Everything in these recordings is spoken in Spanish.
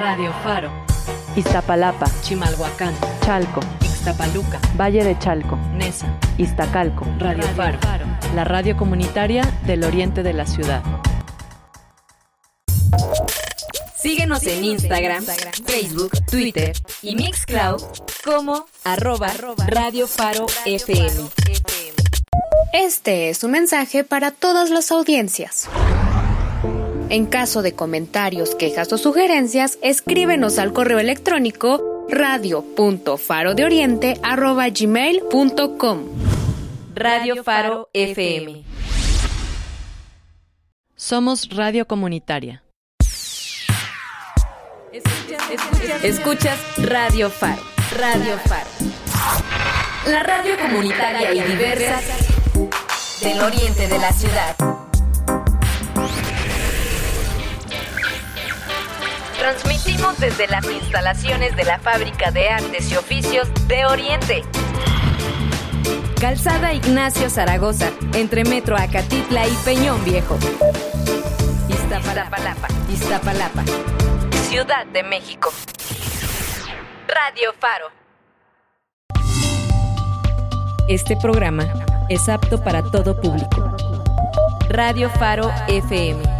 Radio Faro. Iztapalapa, Chimalhuacán. Chalco, Ixtapaluca. Valle de Chalco, Nesa. Iztacalco. Radio Faro. La radio comunitaria del oriente de la ciudad. Síguenos en Instagram, Facebook, Twitter y Mixcloud como arroba Radio Faro FM. Este es un mensaje para todas las audiencias. En caso de comentarios, quejas o sugerencias, escríbenos al correo electrónico radio.farodeoriente.gmail.com Radio Faro FM. Somos radio comunitaria. Escuchas Radio Faro. Radio Faro. La radio comunitaria y diversa del oriente de la ciudad. Transmitimos desde las instalaciones de la Fábrica de Artes y Oficios de Oriente. Calzada Ignacio Zaragoza, entre Metro Acatitla y Peñón Viejo. Iztapalapa, Iztapalapa, Ciudad de México. Radio Faro. Este programa es apto para todo público. Radio Faro FM.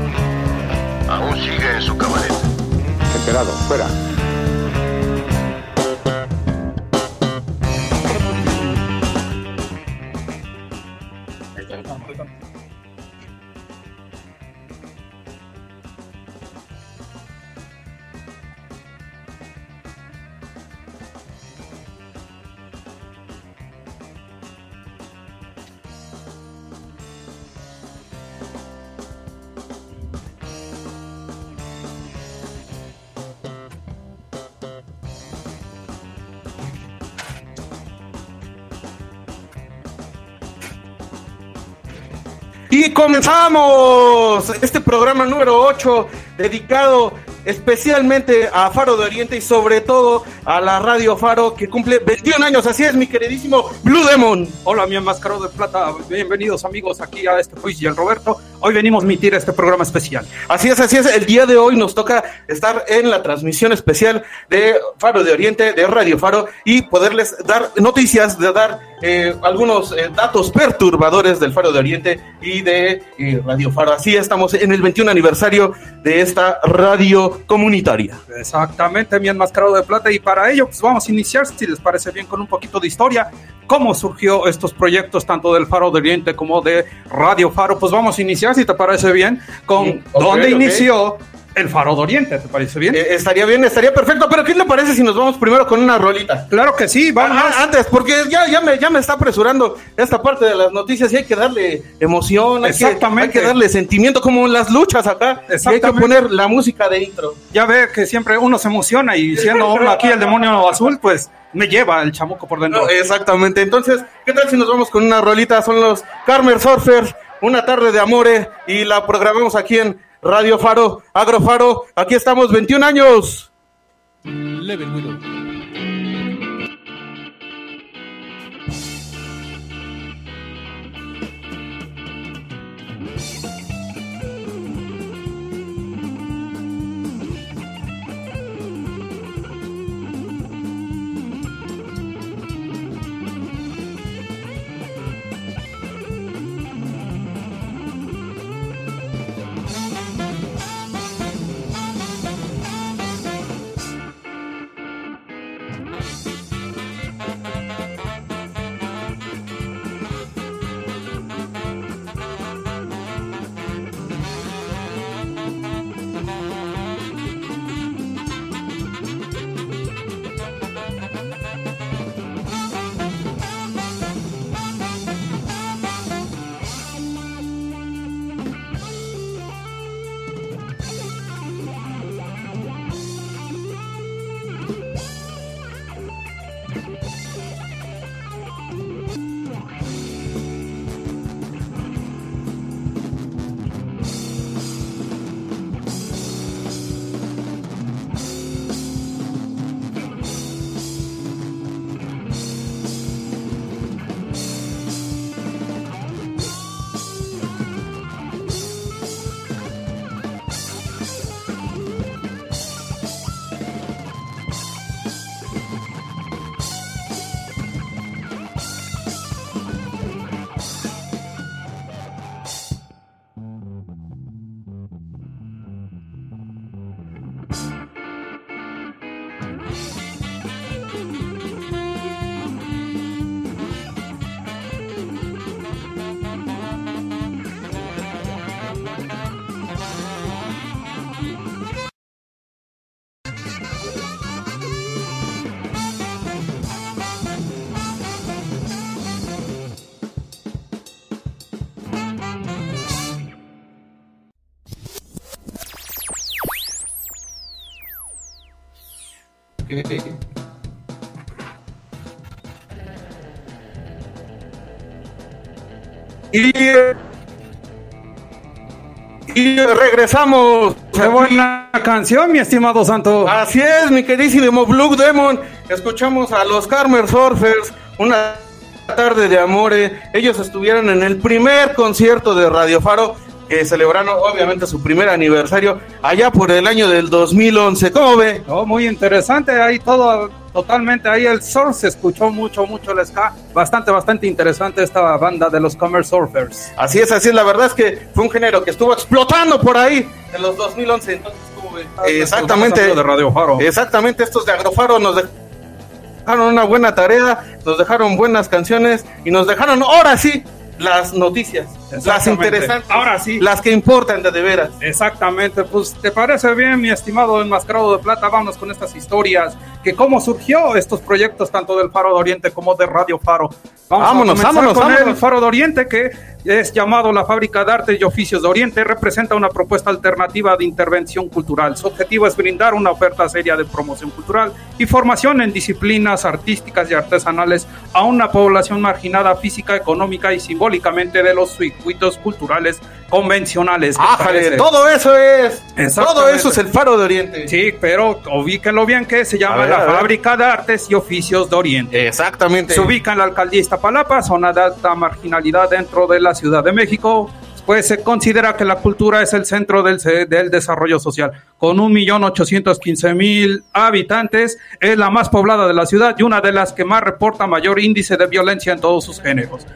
Aún sigue en su cabaret. Enterado, fuera. Y comenzamos este programa número 8 dedicado especialmente a Faro de Oriente y sobre todo a la Radio Faro que cumple 21 años. Así es, mi queridísimo Blue Demon. Hola, mi enmascarado de plata. Bienvenidos, amigos, aquí a este quiz y el Roberto. Hoy venimos a emitir este programa especial. Así es, así es. El día de hoy nos toca estar en la transmisión especial de Faro de Oriente, de Radio Faro, y poderles dar noticias, de dar eh, algunos eh, datos perturbadores del Faro de Oriente y de eh, Radio Faro. Así estamos en el 21 aniversario de esta radio comunitaria. Exactamente, mi enmascarado de plata. Y para ello, pues vamos a iniciar, si les parece bien, con un poquito de historia. ¿Cómo surgió estos proyectos, tanto del Faro de Oriente como de Radio Faro? Pues vamos a iniciar, si te parece bien, con Sí, ok, dónde ok. inició el Faro de Oriente. ¿Te parece bien? Eh, estaría bien, estaría perfecto, pero ¿qué le parece si nos vamos primero con una rolita? claro que sí, vamos. Ah, antes, porque ya, ya, me, ya me está apresurando esta parte de las noticias y hay que darle emoción, hay que, Exactamente. hay que darle sentimiento, como en las luchas acá. Y hay que Exactamente. poner la música de intro. Ya ve que siempre uno se emociona y siendo uno aquí el demonio azul, pues me lleva el chamuco por dentro. No, exactamente. Entonces, ¿qué tal si nos vamos con una rolita? Son los Carmer Surfers, una tarde de amore, y la programamos aquí en Radio Faro, Agro Faro. Aquí estamos, 21 años. Y, y regresamos. Qué buena canción, mi estimado Santo. Así es, mi queridísimo Blue Demon. Escuchamos a los Carmer Surfers, una tarde de amore. Ellos estuvieron en el primer concierto de Radio Faro, que celebraron obviamente su primer aniversario allá por el año del 2011. ¿Cómo ve? Oh, muy interesante, ahí todo totalmente, ahí el surf se escuchó mucho, mucho el ska. Bastante, bastante interesante esta banda de los Comer Surfers. Así es, así es. La verdad es que fue un género que estuvo explotando por ahí en los 2011. Entonces, ¿cómo ve? Exactamente. De Radio Faro. Exactamente, estos de Agrofaro nos dejaron una buena tarea, nos dejaron buenas canciones y nos dejaron ahora sí las noticias, las interesantes, Ahora sí. las que importan de, de veras. Exactamente, pues te parece bien, mi estimado enmascarado de plata, vámonos con estas historias, que cómo surgió estos proyectos tanto del Faro de Oriente como de Radio Faro. Vamos Vámonos, a vámonos, con vámonos. el Faro de Oriente, que es llamado la Fábrica de Artes y Oficios de Oriente, representa una propuesta alternativa de intervención cultural. Su objetivo es brindar una oferta seria de promoción cultural y formación en disciplinas artísticas y artesanales a una población marginada física, económica y simbólicamente de los circuitos culturales convencionales. ¿Qué te Ájale, todo eso es, todo eso es el faro de Oriente. Sí, pero ubíquenlo bien que se llama ver, la. Fábrica de Artes y Oficios de Oriente. Exactamente. Se ubica en la alcaldía Iztapalapa, zona de alta marginalidad dentro de la Ciudad de México. Pues se considera que la cultura es el centro del, del desarrollo social. Con 1.815.000 habitantes, es la más poblada de la ciudad y una de las que más reporta mayor índice de violencia en todos sus géneros.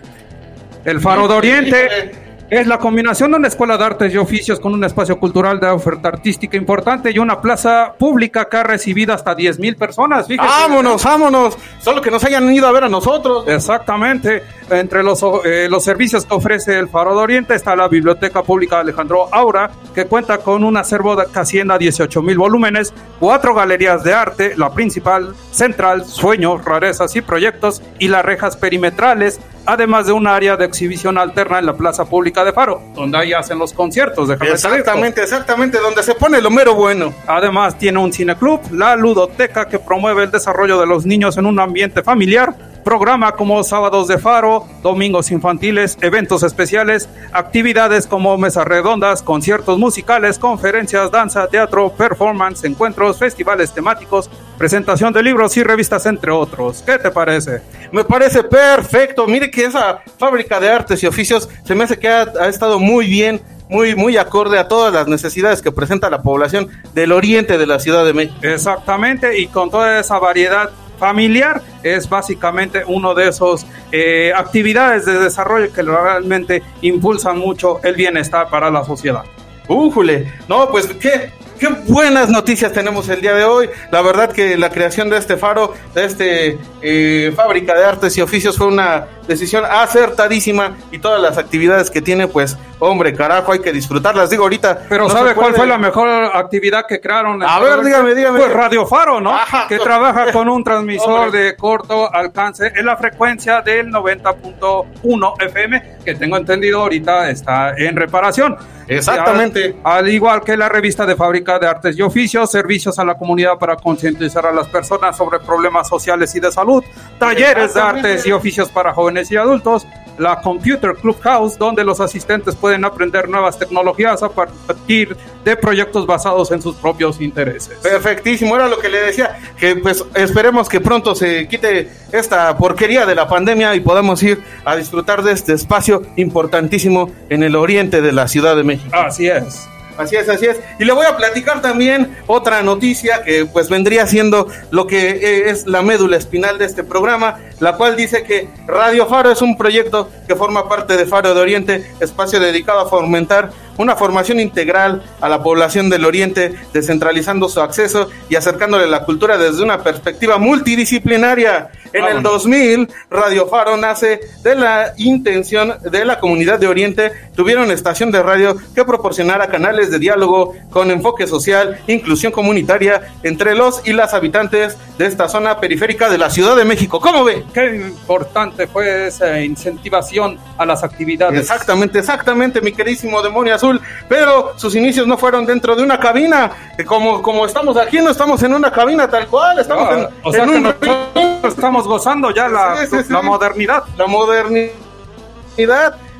El Faro de Oriente es la combinación de una escuela de artes y oficios con un espacio cultural de oferta artística importante y una plaza pública que ha recibido hasta 10.000 personas. Vámonos, vámonos. Solo que nos hayan ido a ver a nosotros. Exactamente. Entre los, eh, los servicios que ofrece el Faro de Oriente está la Biblioteca Pública Alejandro Aura, que cuenta con un acervo de que asciende a 18 mil volúmenes, cuatro galerías de arte, la principal, central, sueños, rarezas y proyectos, y las rejas perimetrales, además de un área de exhibición alterna en la Plaza Pública de Faro, donde ahí hacen los conciertos. decirte. Exactamente, exactamente, donde se pone lo mero bueno. Además tiene un cineclub, la ludoteca que promueve el desarrollo de los niños en un ambiente familiar, programa como sábados de faro, domingos infantiles, eventos especiales, actividades como mesas redondas, conciertos musicales, conferencias, danza, teatro, performance, encuentros, festivales temáticos, presentación de libros y revistas entre otros. ¿Qué te parece? Me parece perfecto. Mire que esa fábrica de artes y oficios se me hace que ha, ha estado muy bien, muy, muy acorde a todas las necesidades que presenta la población del oriente de la Ciudad de México. Exactamente, y con toda esa variedad familiar es básicamente uno de esos eh, actividades de desarrollo que realmente impulsan mucho el bienestar para la sociedad. ¡Újule! No, pues qué, qué buenas noticias tenemos el día de hoy. La verdad que la creación de este faro, de este eh, fábrica de artes y oficios fue una decisión acertadísima y todas las actividades que tiene, pues, hombre, carajo, hay que disfrutarlas. Digo ahorita. Pero no ¿sabe cuál fue la mejor actividad que crearon? A ver, dígame, dígame. Pues Radio Faro, ¿no? Ajá. que trabaja con un transmisor Hombre. de corto alcance en la frecuencia del 90.1 FM, que tengo entendido ahorita está en reparación. Exactamente. Al, al igual que la revista de Fábrica de Artes y Oficios, servicios a la comunidad para concientizar a las personas sobre problemas sociales y de salud, talleres de artes y oficios para jóvenes y adultos, la Computer Clubhouse, donde los asistentes pueden aprender nuevas tecnologías a partir de proyectos basados en sus propios intereses. Perfectísimo, era lo que le decía, que pues esperemos que pronto se quite esta porquería de la pandemia y podamos ir a disfrutar de este espacio importantísimo en el oriente de la Ciudad de México. Así es. Así es, así es. Y le voy a platicar también otra noticia que pues vendría siendo lo que eh, es la médula espinal de este programa, la cual dice que Radio Faro es un proyecto que forma parte de Faro de Oriente, espacio dedicado a fomentar una formación integral a la población del Oriente, descentralizando su acceso y acercándole la cultura desde una perspectiva multidisciplinaria. En el Vámonos. 2000, Radio Faro nace de la intención de la comunidad de Oriente, tuvieron estación de radio que proporcionara canales de diálogo con enfoque social, inclusión comunitaria entre los y las habitantes de esta zona periférica de la Ciudad de México. ¿Cómo ve? Qué importante fue esa incentivación a las actividades. Exactamente, exactamente, mi queridísimo demonio azul. Azul, pero sus inicios no fueron dentro de una cabina, como, como estamos aquí, no estamos en una cabina tal cual, estamos Ah, en, o sea en que un nosotros estamos gozando ya la, Sí, sí, sí. la modernidad. la modernidad.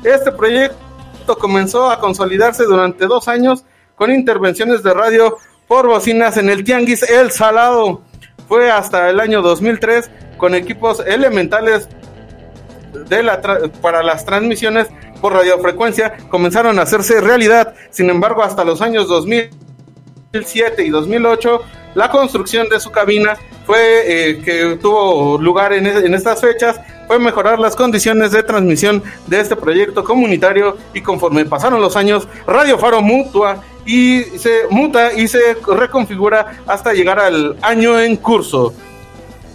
Este proyecto comenzó a consolidarse durante dos años con intervenciones de radio por bocinas en el Tianguis El Salado. Fue hasta el año 2003 con equipos elementales de la para las transmisiones por radiofrecuencia comenzaron a hacerse realidad. Sin embargo, hasta los años 2007 y 2008, la construcción de su cabina fue eh, que tuvo lugar en, en estas fechas fue mejorar las condiciones de transmisión de este proyecto comunitario y conforme pasaron los años, Radio Faro mutua y se muta y se reconfigura hasta llegar al año en curso.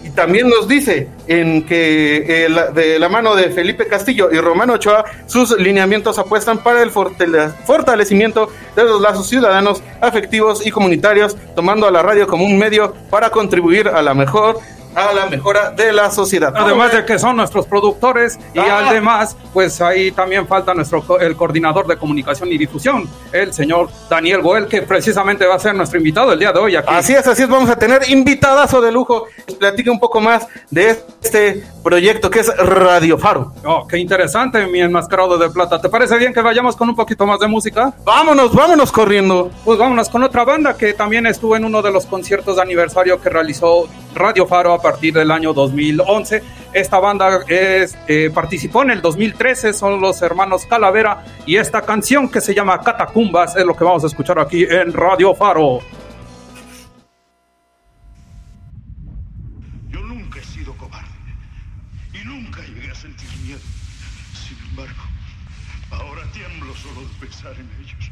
Y también nos dice en que eh, la- de la mano de Felipe Castillo y Romano Ochoa, sus lineamientos apuestan para el fortale- fortalecimiento de los lazos ciudadanos, afectivos y comunitarios, tomando a la radio como un medio para contribuir a la mejor a la mejora de la sociedad. Además de que son nuestros productores y Ah. además, pues ahí también falta nuestro el coordinador de comunicación y difusión, el señor Daniel Goel, que precisamente va a ser nuestro invitado el día de hoy aquí. Así es, así es, vamos a tener invitadazo de lujo. Platique un poco más de este proyecto que es Radio Faro. Oh, qué interesante, mi enmascarado de plata. ¿Te parece bien que vayamos con un poquito más de música? Vámonos, vámonos corriendo. Pues vámonos con otra banda que también estuvo en uno de los conciertos de aniversario que realizó Radio Faro a partir del año 2011. Esta banda eh, participó en el 2013, son los hermanos Calavera y esta canción que se llama Catacumbas es lo que vamos a escuchar aquí en Radio Faro. Yo nunca he sido cobarde y nunca llegué a sentir miedo. Sin embargo, ahora tiemblo solo de pensar en ellos.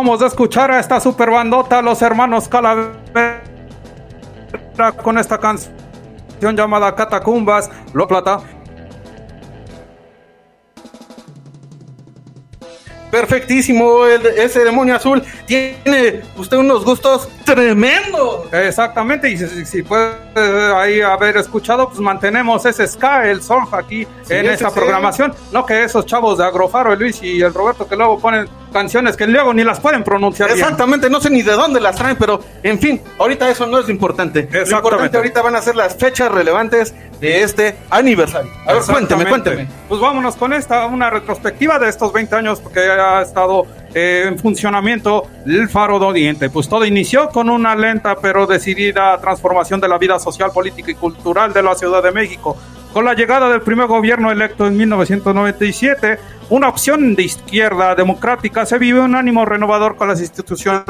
Acabamos de escuchar a esta super bandota, los hermanos Calavera, con esta canción llamada Catacumbas, Lo Plata. perfectísimo el- ese demonio azul. Tiene usted unos gustos tremendos. Exactamente, y si, si puede ahí haber escuchado, pues mantenemos ese ska, el son aquí Sí, en sí. programación. No que esos chavos de Agrofaro, el Luis y el Roberto, que luego ponen canciones que luego ni las pueden pronunciar bien. Exactamente, no sé ni de dónde las traen, pero en fin, ahorita eso no es lo importante. Lo importante ahorita van a ser las fechas relevantes de este aniversario. A ver, cuénteme, cuénteme. Pues vámonos con esta, una retrospectiva de estos 20 años que ha estado eh, en funcionamiento el Faro de Oriente. Pues todo inició con una lenta pero decidida transformación de la vida social, política y cultural de la Ciudad de México. Con la llegada del primer gobierno electo en 1997, una opción de izquierda democrática, se vive un ánimo renovador con las instituciones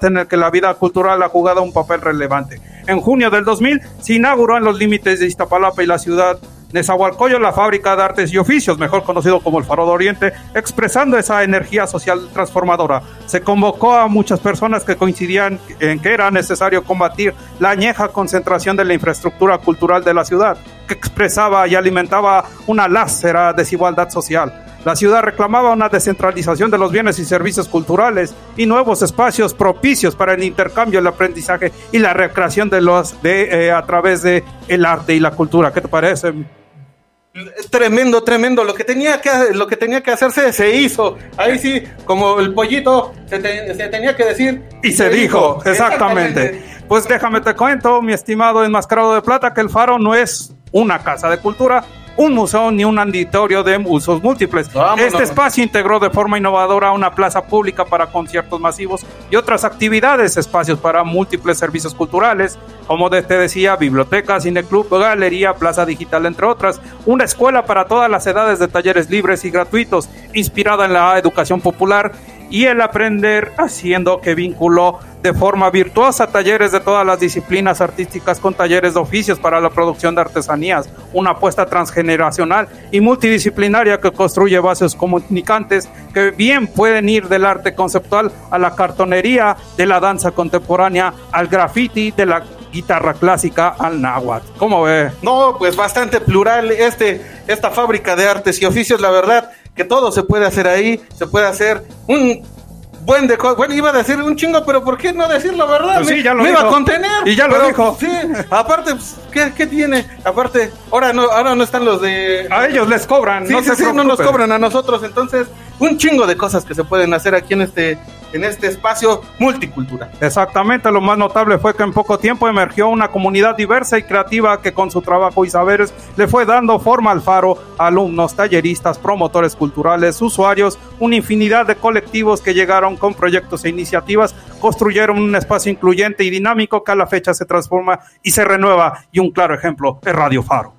en el que la vida cultural ha jugado un papel relevante. En junio del 2000 se inauguró en los límites de Iztapalapa y la ciudad Nezahualcóyotl, la fábrica de artes y oficios, mejor conocido como el Faro de Oriente, expresando esa energía social transformadora. Se convocó a muchas personas que coincidían en que era necesario combatir la añeja concentración de la infraestructura cultural de la ciudad, que expresaba y alimentaba una lásera desigualdad social. La ciudad reclamaba una descentralización de los bienes y servicios culturales y nuevos espacios propicios para el intercambio, el aprendizaje y la recreación de los de eh, a través de el arte y la cultura. ¿Qué te parece? Tremendo, tremendo. Lo que tenía que lo que tenía que hacerse se hizo. Ahí sí, como el pollito se, te- se tenía que decir Y se dijo, exactamente. Pues déjame te cuento, mi estimado enmascarado de plata, que el Faro no es una casa de cultura, un museo ni un auditorio de usos múltiples. Vámonos. Este espacio integró de forma innovadora una plaza pública para conciertos masivos y otras actividades, espacios para múltiples servicios culturales, como te decía, biblioteca, cineclub, galería, plaza digital, entre otras, una escuela para todas las edades de talleres libres y gratuitos, inspirada en la educación popular y el aprender haciendo que vinculó de forma virtuosa talleres de todas las disciplinas artísticas con talleres de oficios para la producción de artesanías, una apuesta transgeneracional y multidisciplinaria que construye bases comunicantes que bien pueden ir del arte conceptual a la cartonería, de la danza contemporánea al graffiti, de la guitarra clásica al náhuatl. ¿Cómo ve? No, pues bastante plural este esta fábrica de artes y oficios, la verdad que todo se puede hacer ahí, se puede hacer un buen de. Bueno, iba a decir un chingo, pero ¿por qué no decirlo, verdad? Pues sí, ya lo me iba a contener. Y ya lo pero, dijo. Sí, aparte, pues, ¿qué, qué tiene? Aparte, ahora no, ahora no están los de A ellos les cobran, Sí, no sí, se sí, no nos cobran a nosotros, entonces un chingo de cosas que se pueden hacer aquí en este en este espacio multicultural. Exactamente, lo más notable fue que en poco tiempo emergió una comunidad diversa y creativa que con su trabajo y saberes le fue dando forma al faro, alumnos, talleristas, promotores culturales, usuarios, una infinidad de colectivos que llegaron con proyectos e iniciativas, construyeron un espacio incluyente y dinámico que a la fecha se transforma y se renueva y un claro ejemplo es Radio Faro.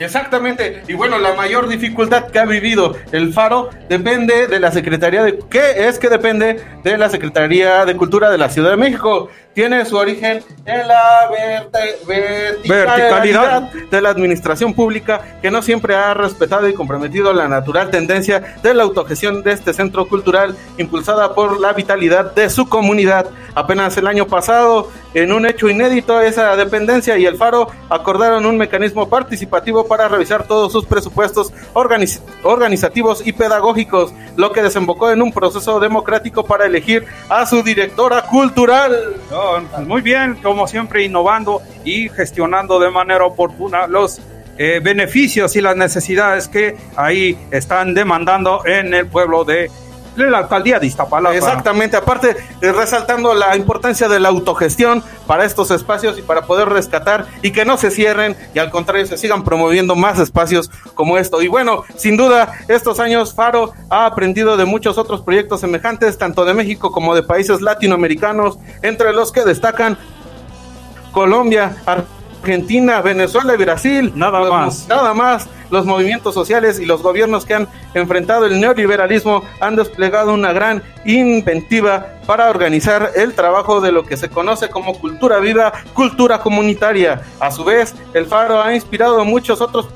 Exactamente, y bueno, la mayor dificultad que ha vivido el Faro depende de la Secretaría de... ¿Qué es que depende de la Secretaría de Cultura de la Ciudad de México? Tiene su origen en la verticalidad Verticalidad. de la administración pública que no siempre ha respetado y comprometido la natural tendencia de la autogestión de este centro cultural impulsada por la vitalidad de su comunidad. Apenas el año pasado, en un hecho inédito, esa dependencia y el Faro acordaron un mecanismo participativo para revisar todos sus presupuestos organiz- organizativos y pedagógicos, lo que desembocó en un proceso democrático para elegir a su directora cultural. No, pues muy bien, como siempre, innovando y gestionando de manera oportuna los eh, beneficios y las necesidades que ahí están demandando en el pueblo de, de la alcaldía de Iztapalapa. Exactamente, aparte eh, resaltando la importancia de la autogestión para estos espacios y para poder rescatar y que no se cierren y al contrario se sigan promoviendo más espacios como esto. Y bueno, sin duda, estos años Faro ha aprendido de muchos otros proyectos semejantes, tanto de México como de países latinoamericanos, entre los que destacan Colombia, Argentina, Venezuela y Brasil. Nada más. Nada más. Los movimientos sociales y los gobiernos que han enfrentado el neoliberalismo han desplegado una gran inventiva para organizar el trabajo de lo que se conoce como cultura viva, cultura comunitaria. A su vez, el Faro ha inspirado muchos otros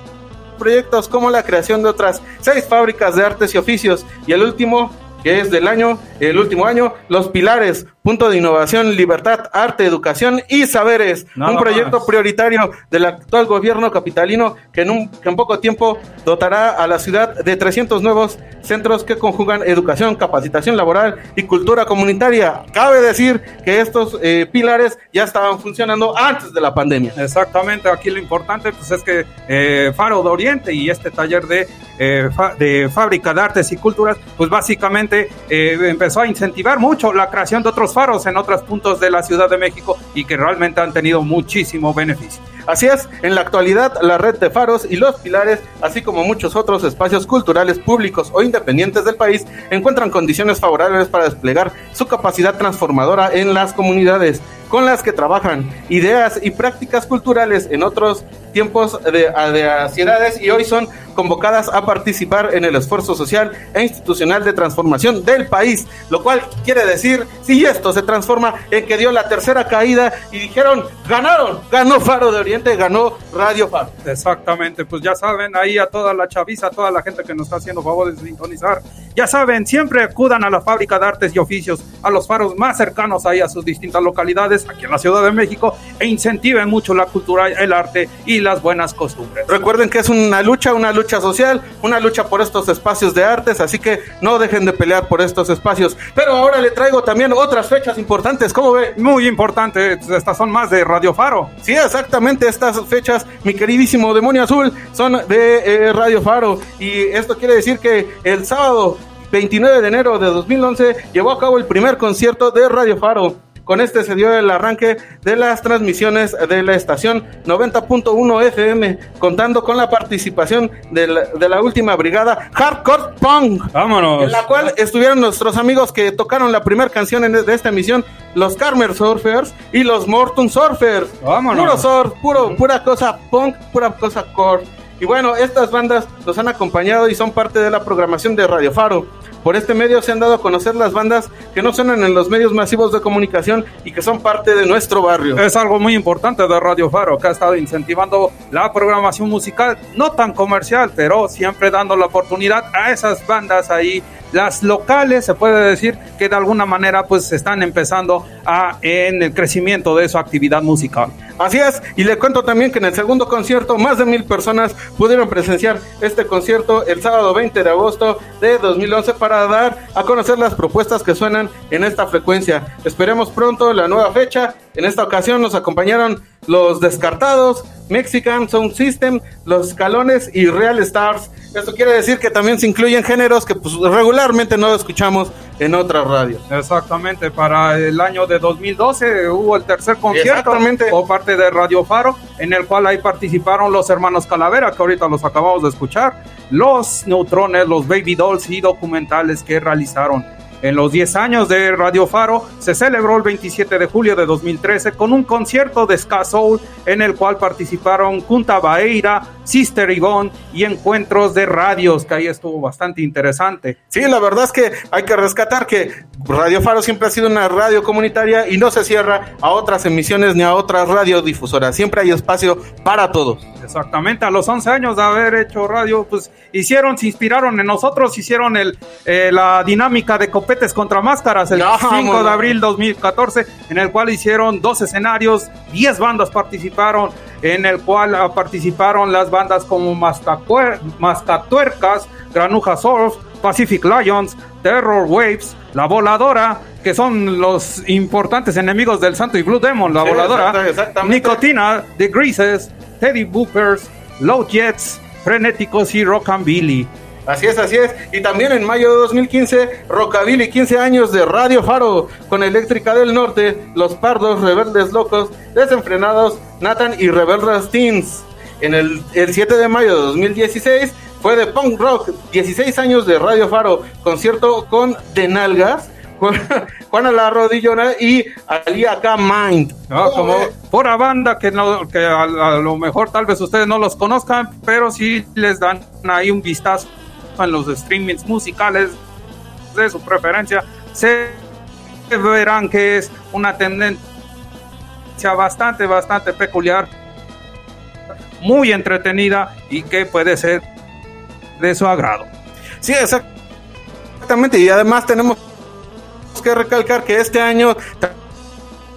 proyectos como la creación de otras seis fábricas de artes y oficios y el último que es del año, el último año, Los Pilares, punto de innovación, libertad, arte, educación y saberes. Un proyecto más. prioritario del actual gobierno capitalino que en, un, que en poco tiempo dotará a la ciudad de 300 nuevos centros que conjugan educación, capacitación laboral y cultura comunitaria. Cabe decir que estos eh, pilares ya estaban funcionando antes de la pandemia. Exactamente, aquí lo importante pues es que eh, Faro de Oriente y este taller de, eh, de fábrica de artes y culturas, pues básicamente eh, empezó a incentivar mucho la creación de otros faros en otros puntos de la Ciudad de México y que realmente han tenido muchísimo beneficio. Así es, en la actualidad la red de faros y los pilares, así como muchos otros espacios culturales públicos o independientes del país, encuentran condiciones favorables para desplegar su capacidad transformadora en las comunidades con las que trabajan, ideas y prácticas culturales en otros tiempos de, de ansiedades y hoy son convocadas a participar en el esfuerzo social e institucional de transformación del país, lo cual quiere decir, si esto se transforma en que dio la tercera caída y dijeron, ganaron, ganó Faro de Oriente, ganó Radio Faro. Exactamente, pues ya saben, ahí a toda la chaviza, a toda la gente que nos está haciendo favor de sintonizar, ya saben, siempre acudan a la fábrica de artes y oficios, a los faros más cercanos ahí a sus distintas localidades, aquí en la Ciudad de México, e incentiven mucho la cultura, el arte y las buenas costumbres. Recuerden que es una lucha, una lucha social, una lucha por estos espacios de artes, así que no dejen de pelear por estos espacios. Pero ahora le traigo también otras fechas importantes, ¿cómo ve? Muy importante, estas son más de Radio Faro. Sí, exactamente, estas fechas, mi queridísimo demonio azul, son de eh, Radio Faro. Y esto quiere decir que el sábado 29 de enero de 2011 llevó a cabo el primer concierto de Radio Faro. Con este se dio el arranque de las transmisiones de la estación 90.1 FM, contando con la participación de la, de la última brigada Hardcore Punk. Vámonos. En la cual estuvieron nuestros amigos que tocaron la primera canción en- de esta emisión, los Carmer Surfers y los Morton Surfers. Vámonos. Puro surf, puro, pura cosa punk, pura cosa core. Y bueno, estas bandas nos han acompañado y son parte de la programación de Radio Faro. Por este medio se han dado a conocer las bandas que no suenan en los medios masivos de comunicación y que son parte de nuestro barrio. Es algo muy importante de Radio Faro, que ha estado incentivando la programación musical, no tan comercial, pero siempre dando la oportunidad a esas bandas ahí, las locales, se puede decir que de alguna manera pues están empezando a en el crecimiento de su actividad musical. Así es, y le cuento también que en el segundo concierto más de mil personas pudieron presenciar este concierto el sábado 20 de agosto de 2011 para dar a conocer las propuestas que suenan en esta frecuencia. Esperemos pronto la nueva fecha. En esta ocasión nos acompañaron los Descartados, Mexican Sound System, los Escalones y Real Stars. Esto quiere decir que también se incluyen géneros que pues, regularmente no escuchamos en otras radios. Exactamente, para el año de 2012 hubo el tercer concierto por parte de Radio Faro, en el cual ahí participaron los hermanos Calavera, que ahorita los acabamos de escuchar, los Neutrones, los Baby Dolls y documentales que realizaron. En los 10 años de Radio Faro se celebró el 27 de julio de 2013 con un concierto de Ska Soul en el cual participaron Kunta Baeira, Sister Yvonne y encuentros de radios, que ahí estuvo bastante interesante. Sí, la verdad es que hay que rescatar que Radio Faro siempre ha sido una radio comunitaria y no se cierra a otras emisiones ni a otras radiodifusoras. Siempre hay espacio para todos. Exactamente, a los 11 años de haber hecho radio, pues hicieron, se inspiraron en nosotros, hicieron el, eh, la dinámica de copetes contra máscaras el Ya, 5 vámonos. de abril 2014, en el cual hicieron dos escenarios, 10 bandas participaron, en el cual ah, participaron las bandas como Mascatuer- Mascatuercas, Granuja Surf, Pacific Lions, Terror Waves, La Voladora, que son los importantes enemigos del Santo y Blue Demon, La Sí, Voladora. Nicotina, The Greases, Teddy Boopers, Low Jets, Frenéticos y Rockabilly. Así es, así es. Y también en mayo de 2015, Rockabilly 15 años de Radio Faro con Eléctrica del Norte, Los Pardos, Rebeldes Locos, Desenfrenados, Nathan y Rebeldes Teens. En el, el 7 de mayo de 2016 fue de Punk Rock, 16 años de Radio Faro, concierto con De Nalgas, Juan- Juana La Rodillona y Ali K. Mind. ¿no? ¿Cómo Como pura banda que, no, a, a lo mejor tal vez ustedes no los conozcan, pero sí les dan ahí un vistazo en los streamings musicales de su preferencia. Se verán que es una tendencia bastante, bastante peculiar, muy entretenida y que puede ser de su agrado. Sí, exactamente. Y además tenemos que recalcar que este año ta-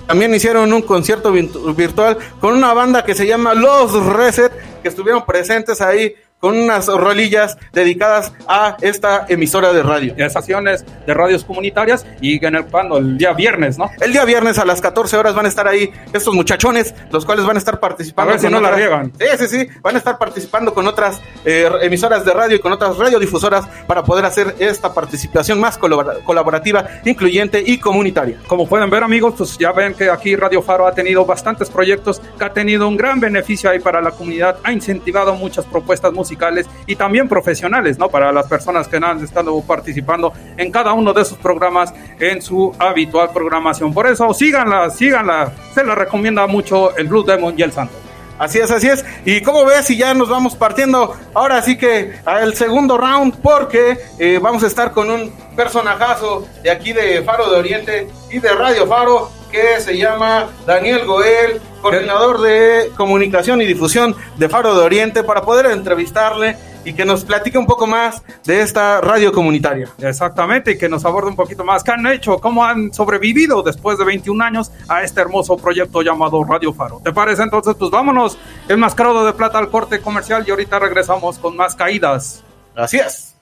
también hicieron un concierto virtu- virtual con una banda que se llama Los Reset, que estuvieron presentes ahí con unas rolillas dedicadas a esta emisora de radio. estaciones de radios comunitarias y en el cuando el día viernes, ¿no? El día viernes a las 14 horas van a estar ahí estos muchachones, los cuales van a estar participando. A ver si la riegan. Sí, sí, sí. Van a estar participando con otras eh, emisoras de radio y con otras radiodifusoras para poder hacer esta participación más colabora- colaborativa, incluyente y comunitaria. Como pueden ver amigos, pues ya ven que aquí Radio Faro ha tenido bastantes proyectos que ha tenido un gran beneficio ahí para la comunidad, ha incentivado muchas propuestas musicales y también profesionales, ¿no? Para las personas que han estado participando en cada uno de esos programas en su habitual programación. Por eso síganla, síganla, se la recomienda mucho el Blue Demon y el Santo. Así es, así es. Y como ves, y ya nos vamos partiendo ahora sí que al segundo round, porque eh, vamos a estar con un personajazo de aquí de Faro de Oriente y de Radio Faro, que se llama Daniel Goel, coordinador de comunicación y difusión de Faro de Oriente, para poder entrevistarle y que nos platique un poco más de esta radio comunitaria. Exactamente, y que nos aborde un poquito más. ¿Qué han hecho? ¿Cómo han sobrevivido después de 21 años a este hermoso proyecto llamado Radio Faro? ¿Te parece? Entonces, pues vámonos. El mascarado de plata al corte comercial y ahorita regresamos con más caídas. Así es.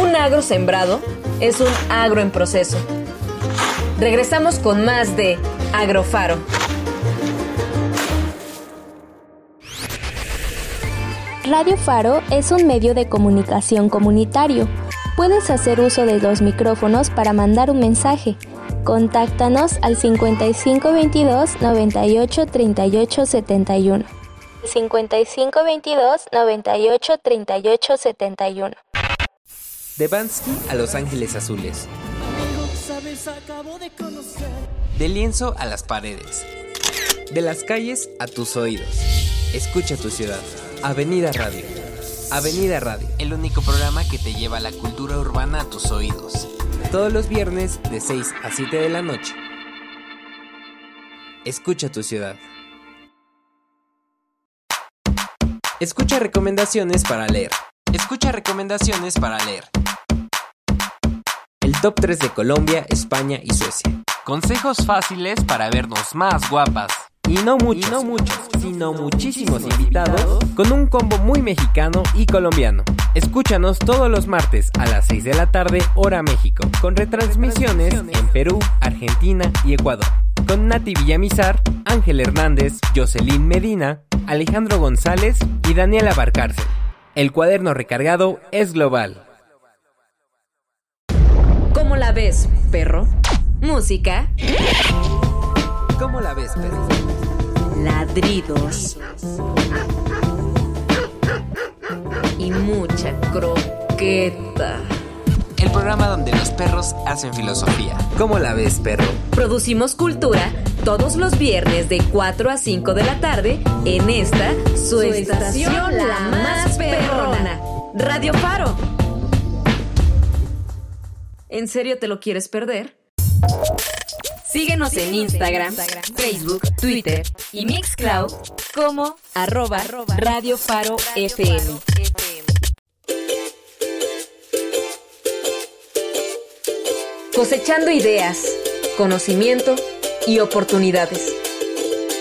Un agro sembrado es un agro en proceso. Regresamos con más de Agrofaro. Radio Faro es un medio de comunicación comunitario. Puedes hacer uso de los micrófonos para mandar un mensaje. Contáctanos al 5522 98 38 71. 5522 98 38 71. De Bansky a Los Ángeles Azules. De lienzo a las paredes. De las calles a tus oídos. Escucha tu ciudad. Avenida Radio. Avenida Radio, el único programa que te lleva la cultura urbana a tus oídos. Todos los viernes de 6 a 7 de la noche. Escucha tu ciudad. Escucha recomendaciones para leer. Escucha recomendaciones para leer. El top 3 de Colombia, España y Suecia. Consejos fáciles para vernos más guapas. Y no muchos, no muchos, sino muchísimos invitados con un combo muy mexicano y colombiano. Escúchanos todos los martes a las 6 de la tarde, hora México, con retransmisiones en Perú, Argentina y Ecuador. Con Nati Villamizar, Ángel Hernández, Jocelyn Medina, Alejandro González y Daniela Barcárcel. El cuaderno recargado es global. ¿Cómo la ves, perro? Música, ¿Cómo la ves, perro? ladridos y mucha croqueta. El programa donde los perros hacen filosofía. ¿Cómo la ves, perro? Producimos cultura todos los viernes de 4 a 5 de la tarde en esta su estación la más perrona, Radio Faro. ¿En serio te lo quieres perder? Síguenos en Instagram, Facebook, Twitter y Mixcloud como arroba Radio Faro FM. Cosechando ideas, conocimiento y oportunidades.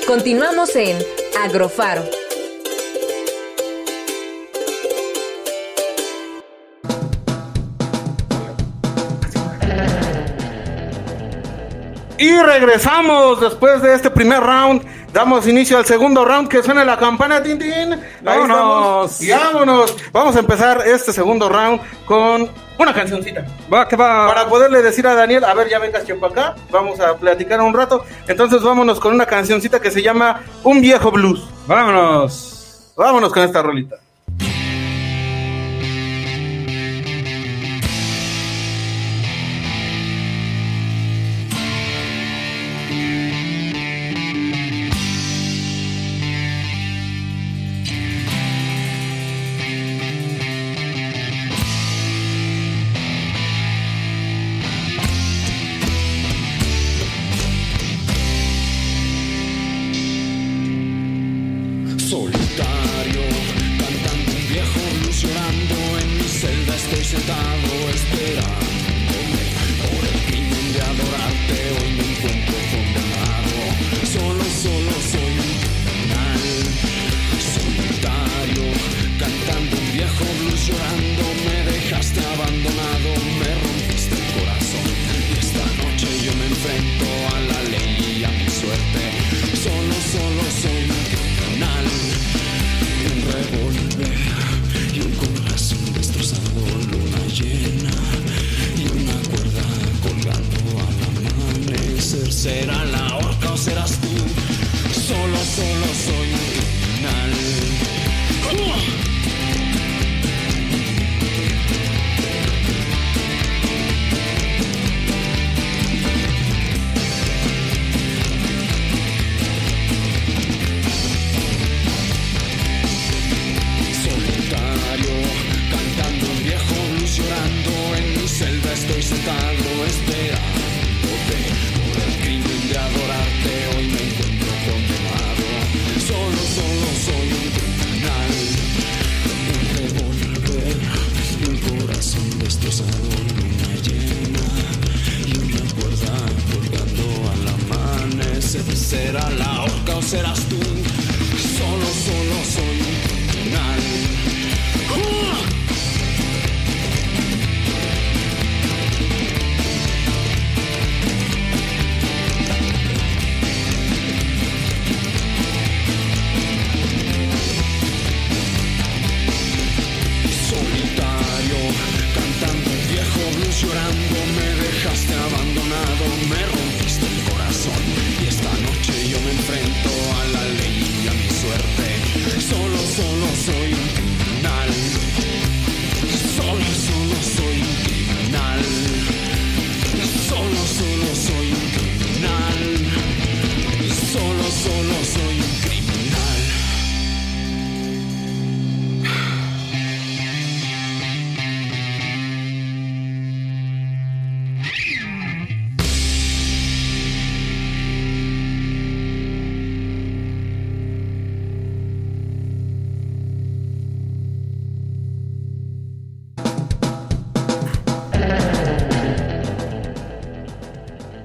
Continuamos en Agrofaro. Y regresamos después de este primer round. Damos inicio al segundo round que suena la campana, tin, tin. Ahí Vámonos. vámonos. Vamos a empezar este segundo round con una cancioncita. Va, que va. Para poderle decir a Daniel, a ver, ya vengas Chepo acá. Vamos a platicar un rato. Entonces vámonos con una cancioncita que se llama Un viejo blues. Vámonos. Vámonos con esta rolita.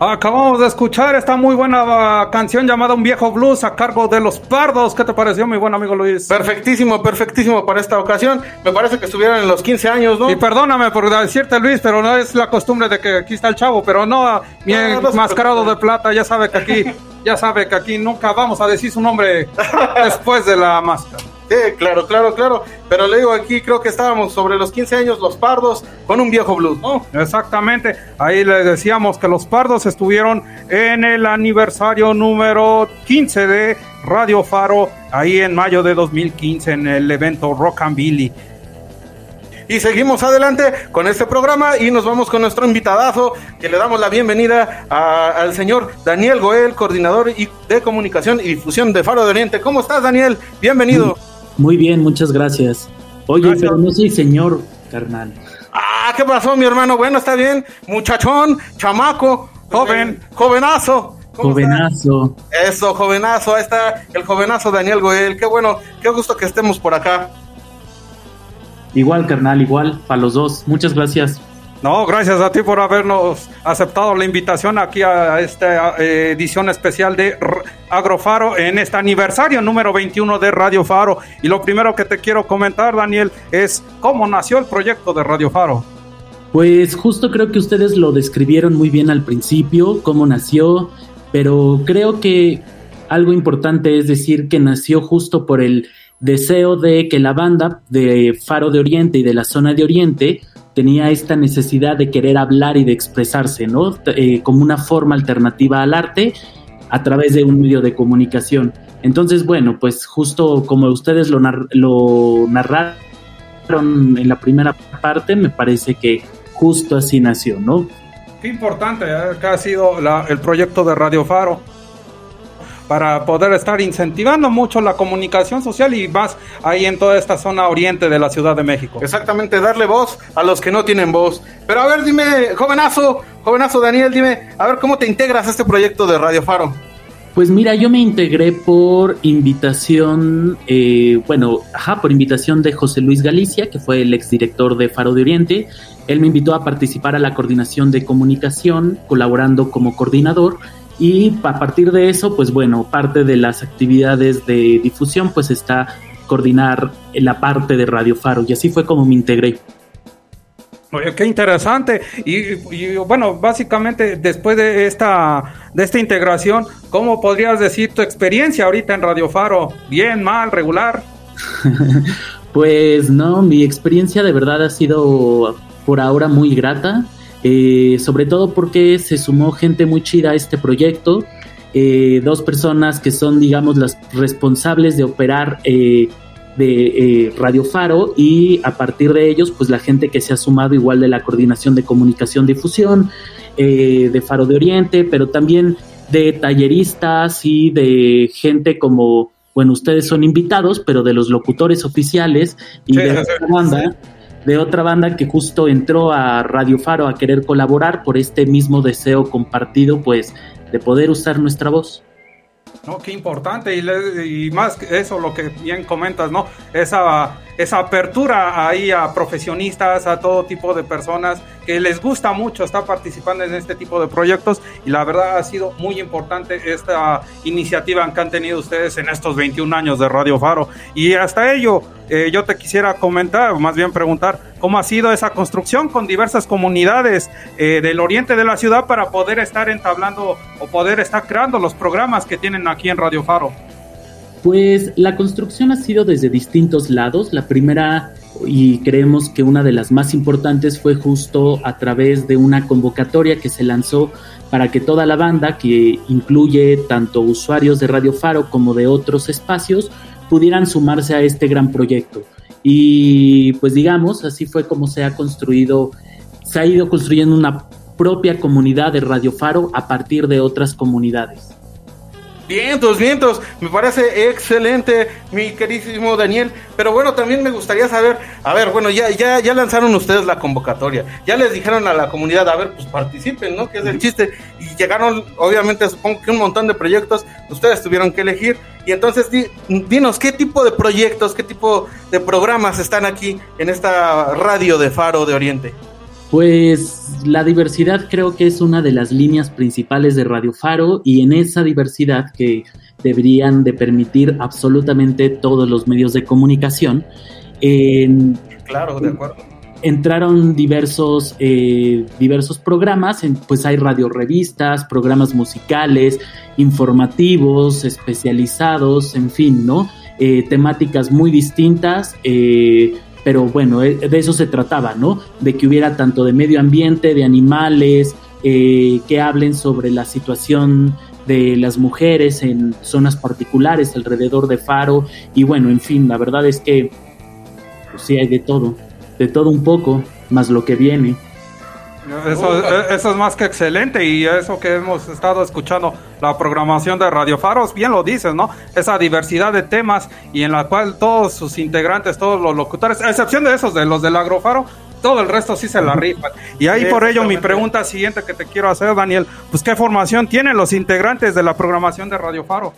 Acabamos de escuchar esta muy buena canción llamada Un viejo blues a cargo de los pardos. ¿Qué te pareció, mi buen amigo Luis? Perfectísimo, perfectísimo para esta ocasión. Me parece que estuvieron en los 15 años, ¿no? Y perdóname por decirte, Luis, pero no es la costumbre de que aquí está el chavo, pero no, mi No, no se mascarado de plata, ya sabe que aquí, ya sabe que aquí nunca vamos a decir su nombre después de la máscara. Sí, claro, claro, claro. Pero le digo aquí, creo que estábamos sobre los 15 años, los pardos, con un viejo blues, ¿no? Exactamente, ahí le decíamos que los pardos estuvieron en el aniversario número 15 de Radio Faro, ahí en mayo de 2015, en el evento Rock and Billy. Y seguimos adelante con este programa y nos vamos con nuestro invitadazo, que le damos la bienvenida a- al señor Daniel Goel, coordinador y- de comunicación y difusión de Faro de Oriente. ¿Cómo estás, Daniel? Bienvenido. Muy bien, muchas gracias. Oye, Gracias. pero no soy señor, carnal. Ah, ¿qué pasó, mi hermano? Bueno, está bien. Muchachón, chamaco, joven, jovenazo. Jovenazo. Eso, jovenazo, ahí está el jovenazo Daniel Goel. Qué bueno, qué gusto que estemos por acá. Igual, carnal, igual, para los dos. Muchas gracias. No, gracias a ti por habernos aceptado la invitación aquí a esta eh, edición especial de Agrofaro en este aniversario número 21 de Radio Faro. Y lo primero que te quiero comentar, Daniel, es cómo nació el proyecto de Radio Faro. Pues justo creo que ustedes lo describieron muy bien al principio, cómo nació, pero creo que algo importante es decir que nació justo por el deseo de que la banda de Faro de Oriente y de la zona de Oriente tenía esta necesidad de querer hablar y de expresarse, ¿no? Eh, como una forma alternativa al arte a través de un medio de comunicación. Entonces, bueno, pues justo como ustedes lo, lo narraron en la primera parte, me parece que justo así nació, ¿no? Qué importante eh, que ha sido el proyecto de Radio Faro para poder estar incentivando mucho la comunicación social y más ahí en toda esta zona oriente de la Ciudad de México. Exactamente, darle voz a los que no tienen voz. Pero a ver, dime, jovenazo, jovenazo Daniel, dime, a ver cómo te integras a este proyecto de Radio Faro. Pues mira, yo me integré por invitación, eh, bueno, ajá, por invitación de José Luis Galicia, que fue el exdirector de Faro de Oriente. Él me invitó a participar a la coordinación de comunicación, colaborando como coordinador. Y a partir de eso, pues bueno, parte de las actividades de difusión, pues está coordinar la parte de Radio Faro. Y así fue como me integré. Oye, qué interesante. Y, y, bueno, básicamente después de esta, de esta integración, ¿cómo podrías decir tu experiencia ahorita en Radio Faro? ¿Bien, mal, regular? Pues no, mi experiencia de verdad ha sido por ahora muy grata, eh, sobre todo porque se sumó gente muy chida a este proyecto, eh, dos personas que son, digamos, las responsables de operar eh, de eh, Radio Faro y a partir de ellos, pues la gente que se ha sumado igual de la coordinación de comunicación difusión, eh, de Faro de Oriente, pero también de talleristas y de gente como bueno, ustedes son invitados, pero de los locutores oficiales y Sí, de sí, esta sí. De otra banda que justo entró a Radio Faro a querer colaborar por este mismo deseo compartido, pues, de poder usar nuestra voz. No, qué importante y, le- y más que eso, lo que bien comentas, ¿no? Esa, esa apertura ahí a profesionistas, a todo tipo de personas que les gusta mucho estar participando en este tipo de proyectos y la verdad ha sido muy importante esta iniciativa que han tenido ustedes en estos 21 años de Radio Faro y hasta ello eh, yo te quisiera comentar, más bien preguntar, cómo ha sido esa construcción con diversas comunidades eh, del oriente de la ciudad para poder estar entablando o poder estar creando los programas que tienen aquí en Radio Faro. Pues la construcción ha sido desde distintos lados. La primera, y creemos que una de las más importantes, fue justo a través de una convocatoria que se lanzó para que toda la banda, que incluye tanto usuarios de Radio Faro como de otros espacios, pudieran sumarse a este gran proyecto. Y pues digamos, así fue como se ha construido, se ha ido construyendo una propia comunidad de Radio Faro a partir de otras comunidades. Vientos, vientos, me parece excelente, mi queridísimo Daniel. Pero bueno, también me gustaría saber, a ver, bueno, ya, ya, ya lanzaron ustedes la convocatoria, ya les dijeron a la comunidad, a ver, pues participen, ¿no? Que es el chiste. Y llegaron, obviamente, supongo que un montón de proyectos, ustedes tuvieron que elegir. Y entonces, di- dinos, ¿qué tipo de proyectos, qué tipo de programas están aquí en esta radio de Faro de Oriente? Pues la diversidad creo que es una de las líneas principales de Radio Faro y en esa diversidad que deberían de permitir absolutamente todos los medios de comunicación, en- Claro, de acuerdo. entraron diversos, eh, diversos programas, pues hay radio revistas, programas musicales, informativos, especializados, en fin, ¿no? Eh, temáticas muy distintas, eh, pero bueno, eh, de eso se trataba, ¿no? De que hubiera tanto de medio ambiente, de animales, eh, que hablen sobre la situación de las mujeres en zonas particulares alrededor de Faro, y bueno, en fin, la verdad es que pues sí hay de todo, de todo un poco, más lo que viene. Eso, eso es más que excelente y eso que hemos estado escuchando, la programación de Radio Faros, bien lo dices, ¿no? Esa diversidad de temas y en la cual todos sus integrantes, todos los locutores, a excepción de esos, de los del Agrofaro, todo el resto sí se la rifan. Y ahí por ello mi pregunta siguiente que te quiero hacer, Daniel, pues ¿qué formación tienen los integrantes de la programación de Radio Faro?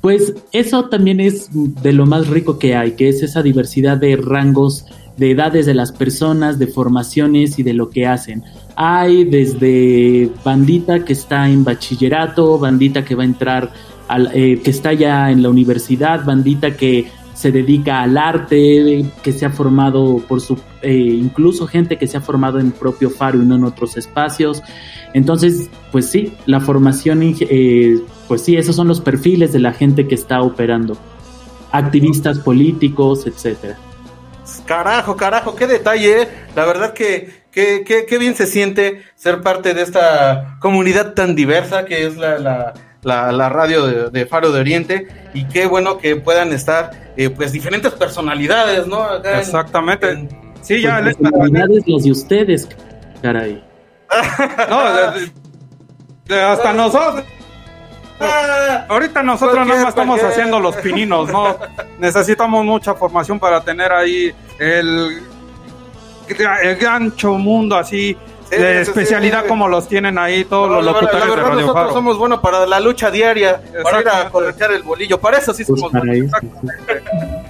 Pues eso también es de lo más rico que hay, que es esa diversidad de rangos, de edades de las personas, de formaciones y de lo que hacen. Hay desde bandita que está en bachillerato, bandita que va a entrar, al, eh, que está ya en la universidad, bandita que se dedica al arte, que se ha formado por su, eh, incluso gente que se ha formado en propio Faro y no en otros espacios. Entonces, pues sí, la formación, eh, pues sí, esos son los perfiles de la gente que está operando. Activistas políticos, etcétera. Carajo, carajo, qué detalle. ¿eh? La verdad que, que, que, que bien se siente ser parte de esta comunidad tan diversa que es la, la, la, la radio de, de Faro de Oriente. Y qué bueno que puedan estar eh, pues diferentes personalidades, ¿no? Acá Exactamente. en- Sí, ya Pues, les- personalidades las de ustedes, caray. No, de- de- de- hasta nosotros. Ahorita nosotros nada más estamos cualquier- haciendo los pininos, ¿no? Necesitamos mucha formación para tener ahí el, el gancho mundo así Sí, de sí, especialidad sí. como los tienen ahí todos No, los la verdad- locutores la de verdad, Radio nosotros Faro. somos buenos para la lucha diaria, para ir a corretear el bolillo. Para eso sí somos buenos.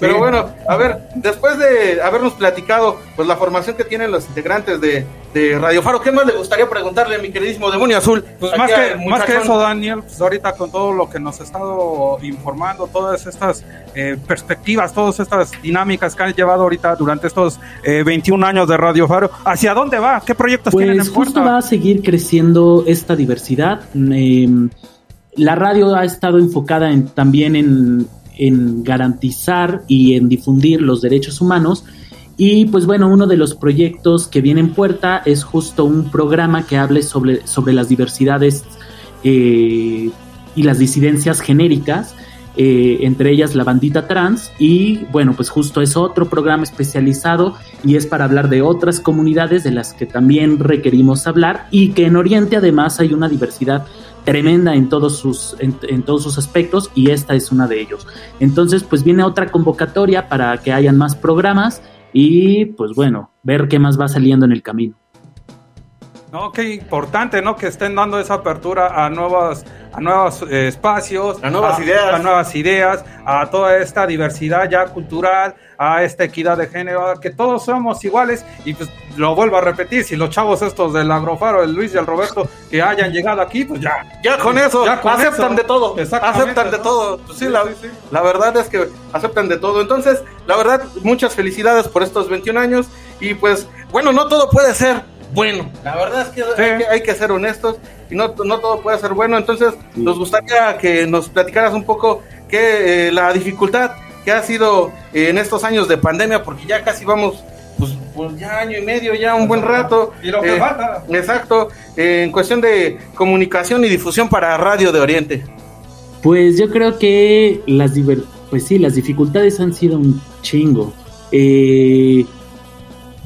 Pero bueno, a ver, después de habernos platicado pues la formación que tienen los integrantes de, de Radio Faro, ¿qué más le gustaría preguntarle a mi queridísimo demonio azul? Pues más que, más que eso, Daniel, pues ahorita con todo lo que nos ha estado informando, todas estas eh, perspectivas, todas estas dinámicas que han llevado ahorita durante estos eh, 21 años de Radio Faro, ¿hacia dónde va? ¿Qué proyectos tienen Pues en justo puerta? va a seguir creciendo esta diversidad. Em, la radio ha estado enfocada en- también en, en garantizar y en difundir los derechos humanos. Y pues bueno, uno de los proyectos que viene en puerta es justo un programa que hable sobre, sobre las diversidades eh, y las disidencias genéricas, eh, entre ellas la bandita trans. Y bueno, pues justo es otro programa especializado y es para hablar de otras comunidades de las que también requerimos hablar y que en Oriente además hay una diversidad tremenda en todos sus en, todos sus aspectos y esta es una de ellos. Entonces, pues viene otra convocatoria para que hayan más programas y pues bueno, ver qué más va saliendo en el camino. No, qué importante, ¿no? Que estén dando esa apertura a nuevos, a nuevos eh, espacios, a nuevas ideas, a nuevas ideas, a toda esta diversidad ya cultural, a esta equidad de género, que todos somos iguales y pues lo vuelvo a repetir, si los chavos estos del Agrofaro, el Luis y el Roberto, que hayan llegado aquí, pues ya. Ya con eso, Ya con aceptan eso. de todo, aceptan de todo. Pues sí, Sí, la, sí. la verdad es que aceptan de todo. Entonces, la verdad, muchas felicidades por estos 21 años y pues, bueno, no todo puede ser bueno. La verdad es que, hay, que hay que ser honestos y no, no todo puede ser bueno. Entonces, nos gustaría que nos platicaras un poco que eh, la dificultad que ha sido eh, en estos años de pandemia, porque ya casi vamos, pues, pues ya año y medio, ya un buen rato. Y lo que Eh, falta. Exacto, eh, en cuestión de comunicación y difusión para Radio de Oriente. Pues yo creo que las pues sí, las dificultades han sido un chingo. Eh,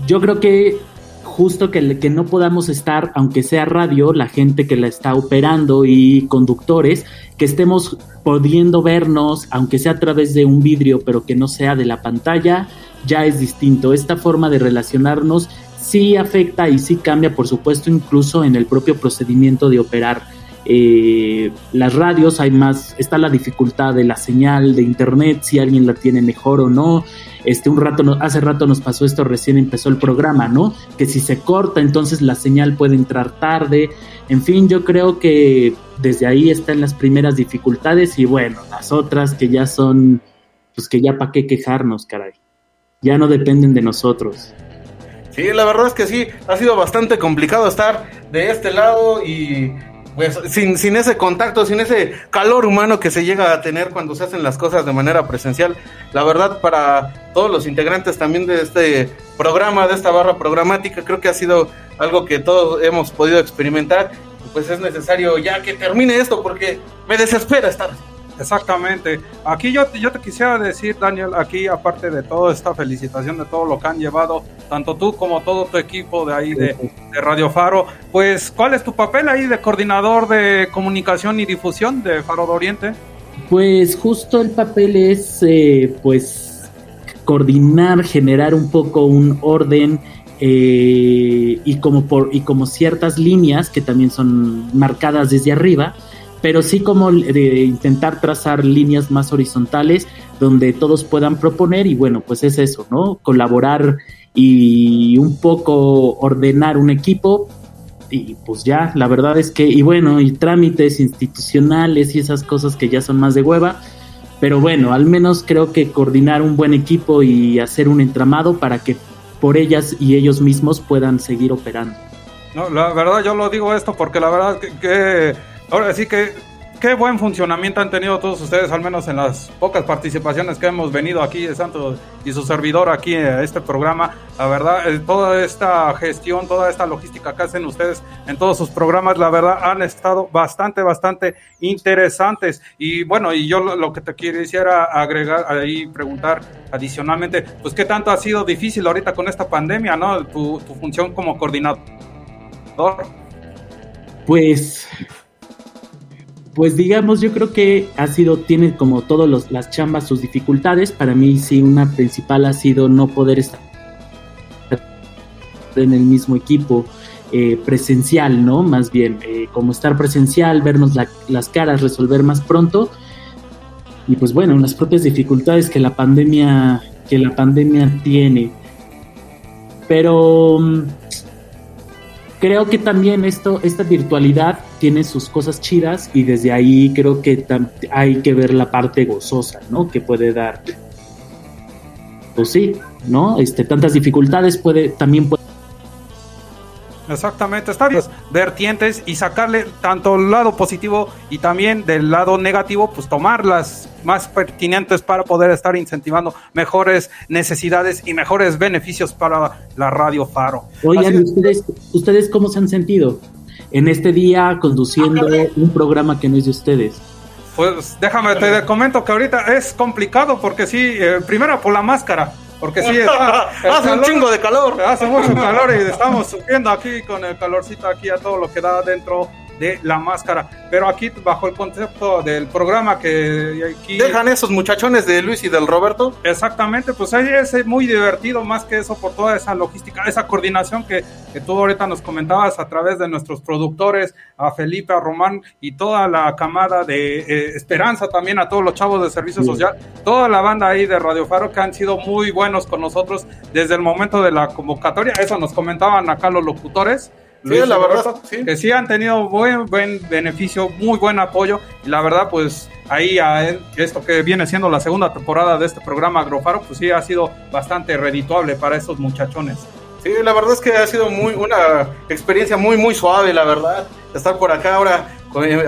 yo creo que justo que, no podamos estar, aunque sea radio, la gente que la está operando y conductores, que estemos pudiendo vernos, aunque sea a través de un vidrio, pero que no sea de la pantalla, ya es distinto. Esta forma de relacionarnos sí afecta y sí cambia, por supuesto, incluso en el propio procedimiento de operar. Eh, las radios hay más, está la dificultad de la señal de internet, si alguien la tiene mejor o no. Este, un rato, hace rato nos pasó esto, recién empezó el programa, ¿no? Que si se corta, entonces la señal puede entrar tarde. En fin, yo creo que desde ahí están las primeras dificultades y bueno, las otras que ya son, pues que ya para qué quejarnos, caray. Ya no dependen de nosotros. Sí, la verdad es que sí, ha sido bastante complicado estar de este lado y pues sin, sin ese contacto, sin ese calor humano que se llega a tener cuando se hacen las cosas de manera presencial. La verdad, para todos los integrantes también de este programa, de esta barra programática, creo que ha sido algo que todos hemos podido experimentar. Pues es necesario ya que termine esto porque me desespera estar. Exactamente. Aquí yo, yo te quisiera decir, Daniel, aquí aparte de toda esta felicitación de todo lo que han llevado, tanto tú como todo tu equipo de ahí de, de Radio Faro, pues ¿cuál es tu papel ahí de coordinador de comunicación y difusión de Faro de Oriente? Pues justo el papel es, eh, pues, coordinar, generar un poco un orden eh, y como por y como ciertas líneas que también son marcadas desde arriba, pero sí como de intentar trazar líneas más horizontales donde todos puedan proponer y bueno, pues es eso, ¿no? Colaborar y un poco ordenar un equipo y pues ya, la verdad es que, y bueno, y trámites institucionales y esas cosas que ya son más de hueva, pero bueno, al menos creo que coordinar un buen equipo y hacer un entramado para que por ellas y ellos mismos puedan seguir operando. No, la verdad yo lo digo esto porque la verdad que, que ahora sí que qué buen funcionamiento han tenido todos ustedes, al menos en las pocas participaciones que hemos venido aquí de Santos y su servidor aquí a este programa. La verdad, eh, toda esta gestión, toda esta logística que hacen ustedes en todos sus programas, la verdad han estado bastante, bastante interesantes. Y bueno, y yo lo, que te quisiera agregar ahí, preguntar adicionalmente, pues qué tanto ha sido difícil ahorita con esta pandemia, ¿no? Tu, tu función como coordinador. Pues, pues digamos, yo creo que ha sido, tiene como todas las chambas sus dificultades. Para mí sí, una principal ha sido no poder estar en el mismo equipo eh, presencial, ¿no? Más bien, eh, como estar presencial, vernos la, las caras, resolver más pronto. Y pues bueno, las propias dificultades que la pandemia, que la pandemia tiene. Pero mm, creo que también esto, esta virtualidad tiene sus cosas chidas y desde ahí creo que hay que ver la parte gozosa, ¿no? Que puede dar. Pues sí, ¿no? Este, tantas dificultades puede, también puede Exactamente, está bien. Vertientes y sacarle tanto el lado positivo y también del lado negativo, pues tomar las más pertinentes para poder estar incentivando mejores necesidades y mejores beneficios para la radio Faro. Oigan, Así ¿y es. ¿ustedes, ¿ustedes cómo se han sentido en este día conduciendo un programa que no es de ustedes? Pues déjame te comento que ahorita es complicado porque sí, eh, primero por la máscara, porque sí está- Hace un chingo de calor. Hace mucho calor y estamos sufriendo aquí con el calorcito aquí a todo lo que da dentro de La Máscara. Pero aquí, bajo el concepto del programa que aquí... Dejan esos muchachones de Luis y del Roberto. Exactamente, pues ahí es muy divertido, más que eso, por toda esa logística, esa coordinación que, que tú ahorita nos comentabas a través de nuestros productores, a Felipe, a Román y toda la camada de eh, Esperanza, también a todos los chavos de Servicio Sí. Social, toda la banda ahí de Radio Faro que han sido muy buenos con nosotros desde el momento de la convocatoria. Eso nos comentaban acá los locutores. Sí, la verdad, sí. que sí han tenido buen, buen beneficio, muy buen apoyo. Y la verdad, pues ahí a esto que viene siendo la segunda temporada de este programa Agrofaro, pues sí ha sido bastante redituable para estos muchachones. Sí, la verdad es que ha sido muy una experiencia muy muy suave, la verdad, estar por acá ahora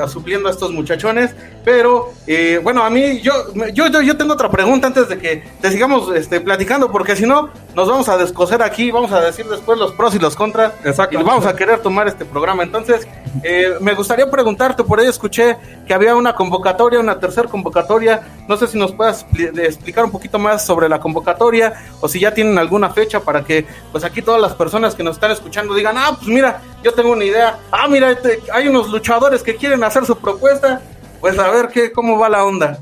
supliendo a estos muchachones. Pero eh, bueno, a mí yo, yo yo tengo otra pregunta antes de que te sigamos este, platicando, porque si no nos vamos a descoser aquí, vamos a decir después los pros y los contras y vamos a querer tomar este programa. Entonces eh, me gustaría preguntarte, por ahí escuché que había una convocatoria, una tercera convocatoria. No sé si nos puedas explicar un poquito más sobre la convocatoria o si ya tienen alguna fecha para que pues aquí todas las personas que nos están escuchando digan, ah, pues mira, yo tengo una idea. Ah, mira, este, hay unos luchadores que quieren hacer su propuesta. Pues a ver qué, cómo va la onda.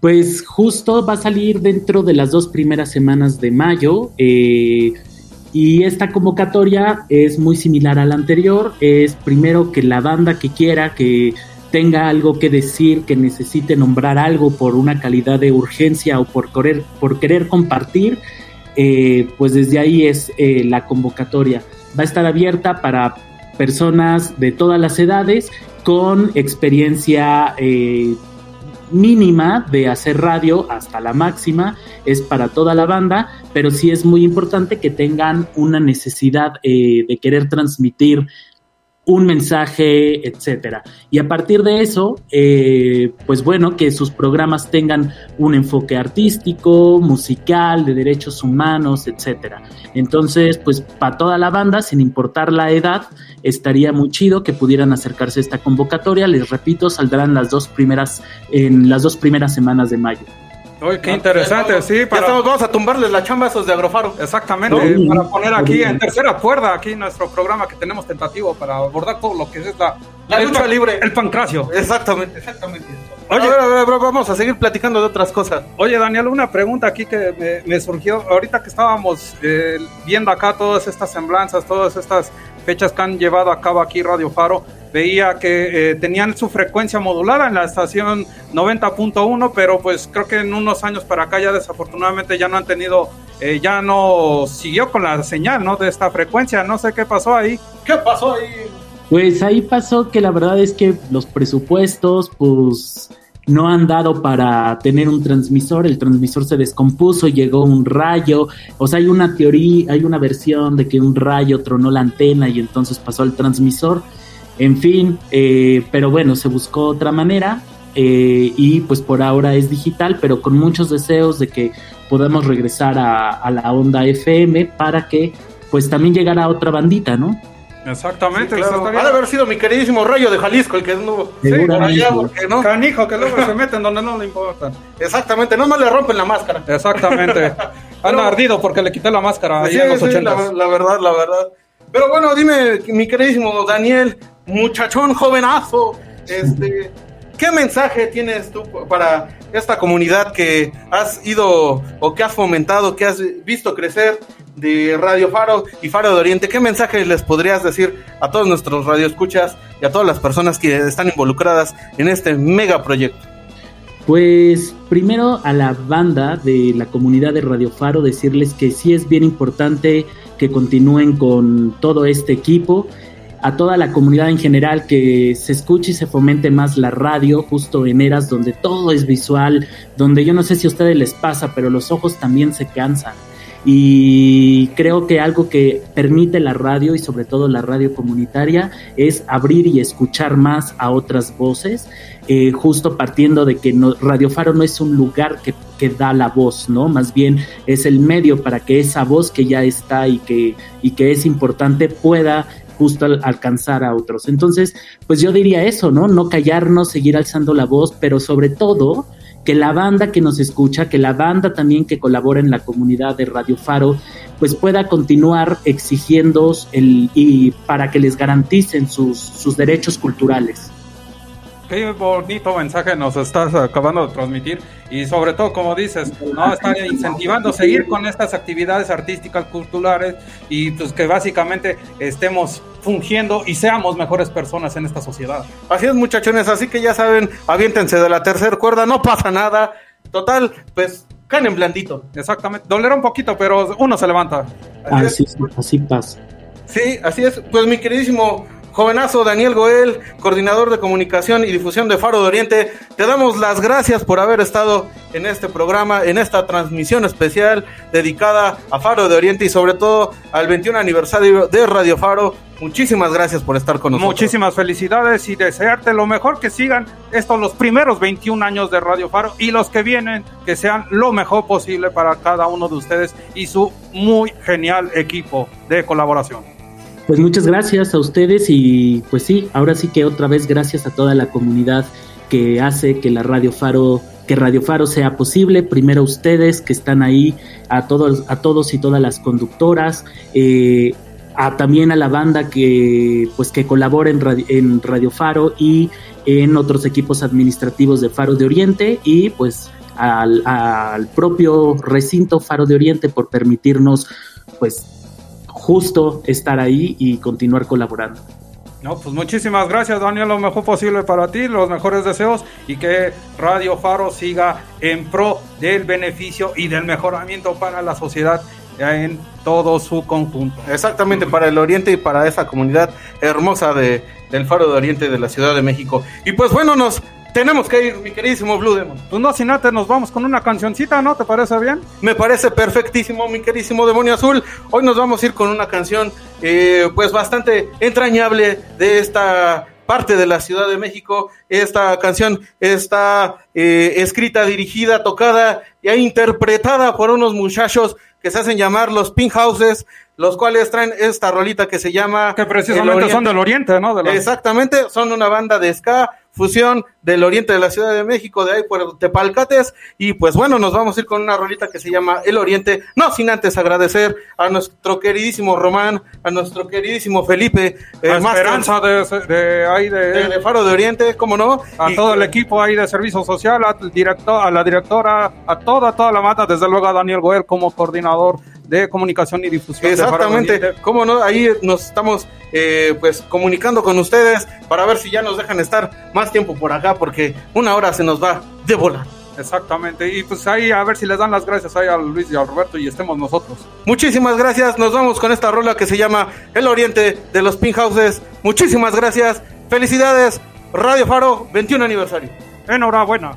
Pues justo va a salir dentro de las dos primeras semanas de mayo. eh, y esta convocatoria es muy similar a la anterior. Es primero que la banda que quiera, que tenga algo que decir, que necesite nombrar algo por una calidad de urgencia o por querer, por querer compartir, eh, pues desde ahí es eh, la convocatoria. Va a estar abierta para personas de todas las edades con experiencia eh, mínima de hacer radio hasta la máxima es para toda la banda, pero sí es muy importante que tengan una necesidad eh, de querer transmitir un mensaje, etcétera. Y a partir de eso, eh, pues bueno, que sus programas tengan un enfoque artístico, musical, de derechos humanos, etcétera. Entonces, pues para toda la banda, sin importar la edad, estaría muy chido que pudieran acercarse a esta convocatoria. Les repito, saldrán las dos primeras en las dos primeras semanas de mayo. Uy, qué interesante, sí. Ya estamos, vamos a tumbarles la chamba a esos de Agrofaro. Exactamente, ¿No? para poner aquí en tercera cuerda, aquí nuestro programa que tenemos tentativo para abordar todo lo que es la, La el lucha libre. El pancracio. Exactamente, exactamente. Oye, a ver, a ver, a ver, vamos a seguir platicando de otras cosas. Oye, Daniel, una pregunta aquí que me, me surgió ahorita que estábamos eh, viendo acá todas estas semblanzas, todas estas fechas que han llevado a cabo aquí Radio Faro. Veía que eh, tenían su frecuencia modulada en la estación 90.1, pero pues creo que en unos años para acá ya desafortunadamente ya no han tenido, eh, ya no siguió con la señal, ¿no? De esta frecuencia. No sé qué pasó ahí. ¿Qué pasó ahí? Pues ahí pasó que la verdad es que los presupuestos, pues no han dado para tener un transmisor, el transmisor se descompuso, llegó un rayo, o sea, hay una teoría, hay una versión de que un rayo tronó la antena y entonces pasó al transmisor, en fin, eh, pero bueno, se buscó otra manera eh, y pues por ahora es digital, pero con muchos deseos de que podamos regresar a, a la onda FM para que pues también llegara otra bandita, ¿no? Exactamente. Claro, eso ha estaría- de haber sido mi queridísimo Rayo de Jalisco el que anduvo Sí, por allá, porque no. Canijo, que luego se meten donde no le importa. Exactamente, no más le rompen la máscara. Exactamente. Anda ardido porque le quité la máscara ahí Sí, en los sí, 80. la, la verdad, la verdad. Pero bueno, dime, mi queridísimo Daniel, muchachón jovenazo, este, ¿qué mensaje tienes tú para esta comunidad que has ido o que has fomentado, que has visto crecer de Radio Faro y Faro de Oriente? ¿Qué mensaje les podrías decir a todos nuestros radioescuchas y a todas las personas que están involucradas en este mega proyecto? Pues primero a la banda de la comunidad de Radio Faro decirles que sí es bien importante que continúen con todo este equipo, a toda la comunidad en general que se escuche y se fomente más la radio justo en eras donde todo es visual, donde yo no sé si a ustedes les pasa, pero los ojos también se cansan. Y creo que algo que permite la radio y sobre todo la radio comunitaria es abrir y escuchar más a otras voces, eh, justo partiendo de que no, Radio Faro no es un lugar que, que da la voz, ¿no? Más bien es el medio para que esa voz que ya está y que, y que es importante pueda justo al- alcanzar a otros. Entonces, pues yo diría eso, ¿no? No callarnos, seguir alzando la voz, pero sobre todo que la banda que nos escucha, que la banda también que colabora en la comunidad de Radio Faro, pues pueda continuar exigiendo el, y para que les garanticen sus, sus derechos culturales. Qué bonito mensaje nos estás acabando de transmitir y sobre todo, como dices, no estar incentivando a seguir con estas actividades artísticas, culturales y pues que básicamente estemos fungiendo y seamos mejores personas en esta sociedad. Así es, muchachones, así que ya saben, aviéntense de la tercera cuerda, no pasa nada. Total, pues caen en blandito. Exactamente, dolerá un poquito, pero uno se levanta. Así, así, así pasa. Sí, así es. Pues mi queridísimo jovenazo Daniel Goel, coordinador de comunicación y difusión de Faro de Oriente, te damos las gracias por haber estado en este programa, en esta transmisión especial dedicada a Faro de Oriente y sobre todo al 21 aniversario de Radio Faro. Muchísimas gracias por estar con nosotros. Muchísimas felicidades y desearte lo mejor que sigan estos los primeros 21 años de Radio Faro y los que vienen que sean lo mejor posible para cada uno de ustedes y su muy genial equipo de colaboración. Pues muchas gracias a ustedes y pues sí, ahora sí que otra vez gracias a toda la comunidad que hace que la Radio Faro que Radio Faro sea posible. Primero ustedes que están ahí, a todos, a todos y todas las conductoras, eh, a también a la banda que pues que colabora en Radio, en Radio Faro y en otros equipos administrativos de Faro de Oriente y pues al, al propio recinto Faro de Oriente por permitirnos pues justo estar ahí y continuar colaborando. No, pues muchísimas gracias, Daniel. Lo mejor posible para ti, los mejores deseos y que Radio Faro siga en pro del beneficio y del mejoramiento para la sociedad en todo su conjunto. Exactamente, para el Oriente y para esa comunidad hermosa de, del Faro de Oriente de la Ciudad de México. Y pues bueno, nos tenemos que ir, mi queridísimo Blue Demon. Pues no, sin antes nos vamos con una cancioncita, ¿no? ¿Te parece bien? Me parece perfectísimo, mi queridísimo Demonio Azul. Hoy nos vamos a ir con una canción, eh, pues bastante entrañable de esta parte de la Ciudad de México. Esta canción está eh, escrita, dirigida, tocada e interpretada por unos muchachos que se hacen llamar los Pink Houses, los cuales traen esta rolita que se llama... Que precisamente son del Oriente, ¿no? De la... Exactamente, son una banda de ska, fusión del Oriente de la Ciudad de México, de ahí por Tepalcates, y pues bueno, nos vamos a ir con una rolita que se llama El Oriente, no sin antes agradecer a nuestro queridísimo Román, a nuestro queridísimo Felipe, eh, Esperanza de, de, ahí de, Faro de Oriente, cómo no, a y, todo el equipo ahí de Servicio Social, al director, a la directora, a toda, toda la mata, desde luego a Daniel Goer como coordinador de comunicación y difusión. Exactamente, cómo no, ahí nos estamos eh, pues comunicando con ustedes para ver si ya nos dejan estar más tiempo por acá, porque una hora se nos va de volar. Exactamente, y pues ahí a ver si les dan las gracias ahí a Luis y a Roberto y estemos nosotros. Muchísimas gracias, nos vamos con esta rola que se llama El Oriente de los Pink Houses. Muchísimas gracias, felicidades, Radio Faro, 21 aniversario. Enhorabuena.